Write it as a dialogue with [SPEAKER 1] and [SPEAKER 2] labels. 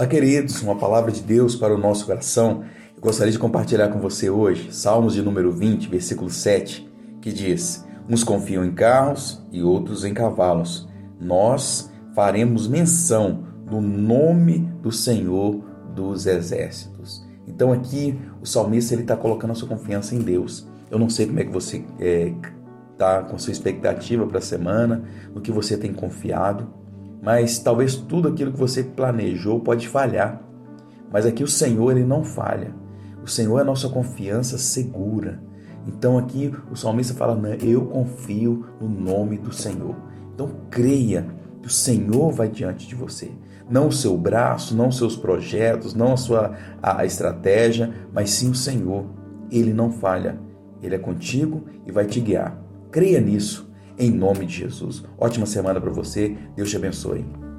[SPEAKER 1] Olá, queridos, uma palavra de Deus para o nosso coração. Eu gostaria de compartilhar com você hoje Salmos de número 20, versículo 7, que diz: Uns confiam em carros e outros em cavalos. Nós faremos menção do nome do Senhor dos Exércitos. Então aqui o salmista está colocando a sua confiança em Deus. Eu não sei como é que você está é, tá com sua expectativa para a semana, no que você tem confiado mas talvez tudo aquilo que você planejou pode falhar. Mas aqui o Senhor ele não falha. O Senhor é a nossa confiança segura. Então aqui o salmista fala: Eu confio no nome do Senhor. Então creia que o Senhor vai diante de você. Não o seu braço, não os seus projetos, não a sua a estratégia, mas sim o Senhor. Ele não falha. Ele é contigo e vai te guiar. Creia nisso em nome de Jesus. Ótima semana para você. Deus te abençoe.